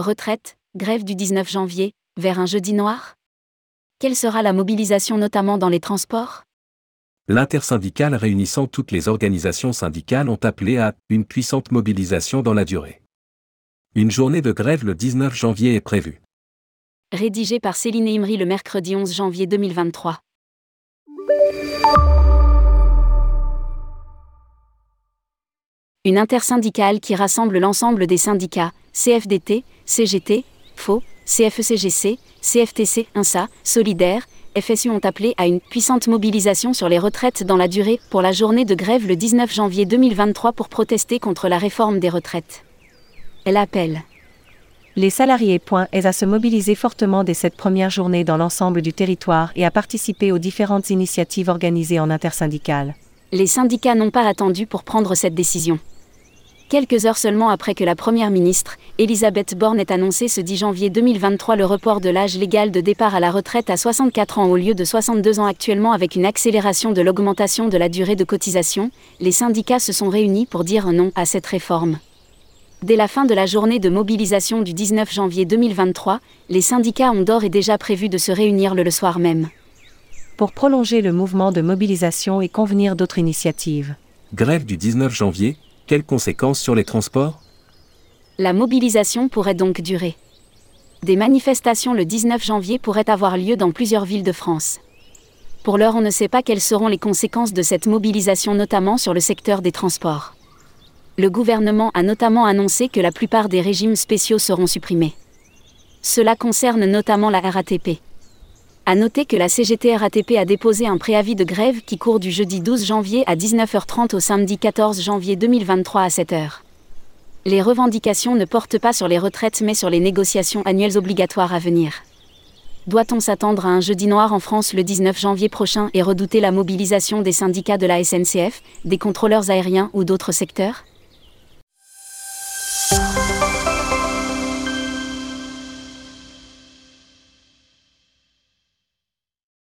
Retraite, grève du 19 janvier, vers un jeudi noir? Quelle sera la mobilisation notamment dans les transports? L'intersyndicale réunissant toutes les organisations syndicales ont appelé à une puissante mobilisation dans la durée. Une journée de grève le 19 janvier est prévue. Rédigé par Céline Imri le mercredi 11 janvier 2023. Une intersyndicale qui rassemble l'ensemble des syndicats, CFDT, CGT, FO, CFECGC, CFTC, INSA, Solidaire, FSU ont appelé à une puissante mobilisation sur les retraites dans la durée pour la journée de grève le 19 janvier 2023 pour protester contre la réforme des retraites. Elle appelle. Les salariés à se mobiliser fortement dès cette première journée dans l'ensemble du territoire et à participer aux différentes initiatives organisées en intersyndicale. Les syndicats n'ont pas attendu pour prendre cette décision quelques heures seulement après que la Première ministre, Elisabeth Borne, ait annoncé ce 10 janvier 2023 le report de l'âge légal de départ à la retraite à 64 ans au lieu de 62 ans actuellement avec une accélération de l'augmentation de la durée de cotisation, les syndicats se sont réunis pour dire non à cette réforme. Dès la fin de la journée de mobilisation du 19 janvier 2023, les syndicats ont d'ores et déjà prévu de se réunir le, le soir même. Pour prolonger le mouvement de mobilisation et convenir d'autres initiatives. Grève du 19 janvier, quelles conséquences sur les transports? La mobilisation pourrait donc durer. Des manifestations le 19 janvier pourraient avoir lieu dans plusieurs villes de France. Pour l'heure, on ne sait pas quelles seront les conséquences de cette mobilisation, notamment sur le secteur des transports. Le gouvernement a notamment annoncé que la plupart des régimes spéciaux seront supprimés. Cela concerne notamment la RATP. À noter que la CGT RATP a déposé un préavis de grève qui court du jeudi 12 janvier à 19h30 au samedi 14 janvier 2023 à 7h. Les revendications ne portent pas sur les retraites mais sur les négociations annuelles obligatoires à venir. Doit-on s'attendre à un jeudi noir en France le 19 janvier prochain et redouter la mobilisation des syndicats de la SNCF, des contrôleurs aériens ou d'autres secteurs?